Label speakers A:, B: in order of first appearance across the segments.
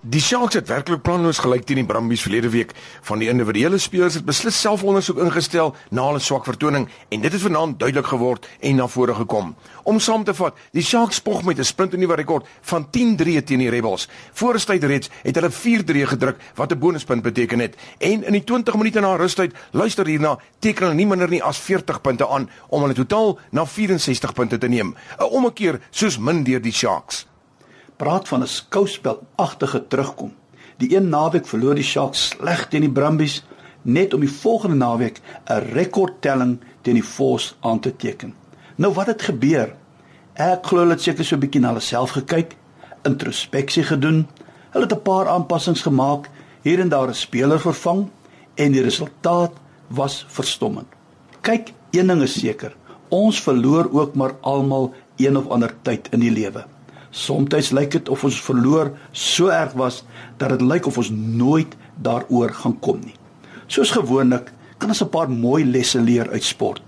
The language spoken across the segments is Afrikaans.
A: Die Sharks het werklik planloos gelyk teen die Brumbies verlede week. Van die individuele spelers het beslis selfondersoek ingestel na hulle swak vertoning en dit het vanaand duidelik geword en na vore gekom. Om saam te vat, die Sharks spog met 'n splinternuwe rekord van 10-3 teen die Rebels. Voorstyd reeds het hulle 4-3 gedruk wat 'n bonuspunt beteken het. En in die 20 minute na rustyd, luister hierna, teken hulle nie minder nie as 40 punte aan om hulle totaal na 64 punte te neem. 'n Ommekeer soos min deur die Sharks
B: praat van 'n skouspelagtige terugkom. Die een naweek verloor die Sharks sleg teen die Brumbies net om die volgende naweek 'n rekordtelling teen die Force aan te teken. Nou wat het gebeur? Ek glo hulle het seker so 'n bietjie na hulle self gekyk, introspeksie gedoen. Hulle het 'n paar aanpassings gemaak, hier en daar 'n speler vervang en die resultaat was verstommend. Kyk, een ding is seker, ons verloor ook maar almal een of ander tyd in die lewe. Somstyds lyk dit of ons verloor so erg was dat dit lyk of ons nooit daaroor gaan kom nie. Soos gewoonlik kan ons 'n paar mooi lesse leer uit sport.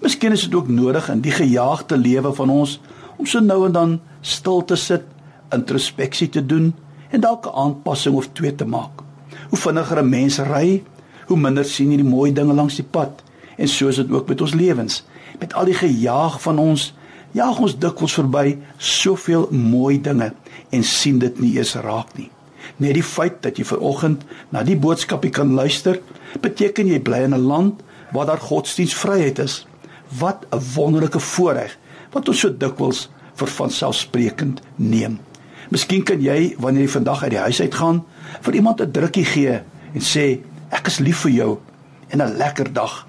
B: Miskien is dit ook nodig in die gejaagde lewe van ons om so nou en dan stil te sit, introspeksie te doen en dalk 'n aanpassing of twee te maak. Hoe vinniger 'n mens ry, hoe minder sien jy die mooi dinge langs die pad. En so is dit ook met ons lewens. Met al die gejaag van ons jaag ons dikwels verby soveel mooi dinge en sien dit nie eens raak nie. Net die feit dat jy ver oggend na die boodskapie kan luister, beteken jy bly in 'n land waar daar godsdienstvryheid is. Wat 'n wonderlike voorreg wat ons so dikwels vir vanselfsprekend neem. Miskien kan jy wanneer jy vandag uit die huis uit gaan, vir iemand 'n drukkie gee en sê ek is lief vir jou en 'n lekker dag.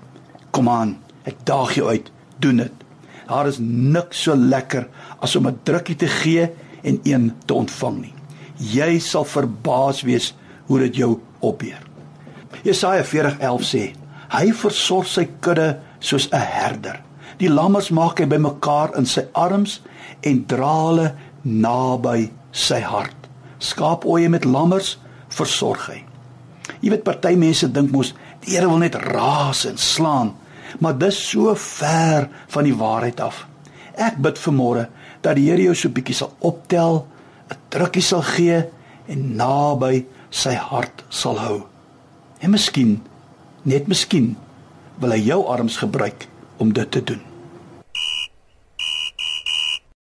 B: Kom aan, ek daag jou uit, doen dit. Daar is niks so lekker as om 'n drukkie te gee en een te ontvang nie. Jy sal verbaas wees hoe dit jou opbeer. Jesaja 40:11 sê: Hy versorg sy kudde soos 'n herder. Die lammers maak hy bymekaar in sy arms en dra hulle naby sy hart. Skaapoeie met lammers versorg hy. Jy weet party mense dink mos die Here wil net raas en slaan maar dis so ver van die waarheid af. Ek bid vir môre dat die Here jou so bietjie sal optel, 'n drukkie sal gee en naby sy hart sal hou. En miskien, net miskien, wil hy jou arms gebruik om dit te doen.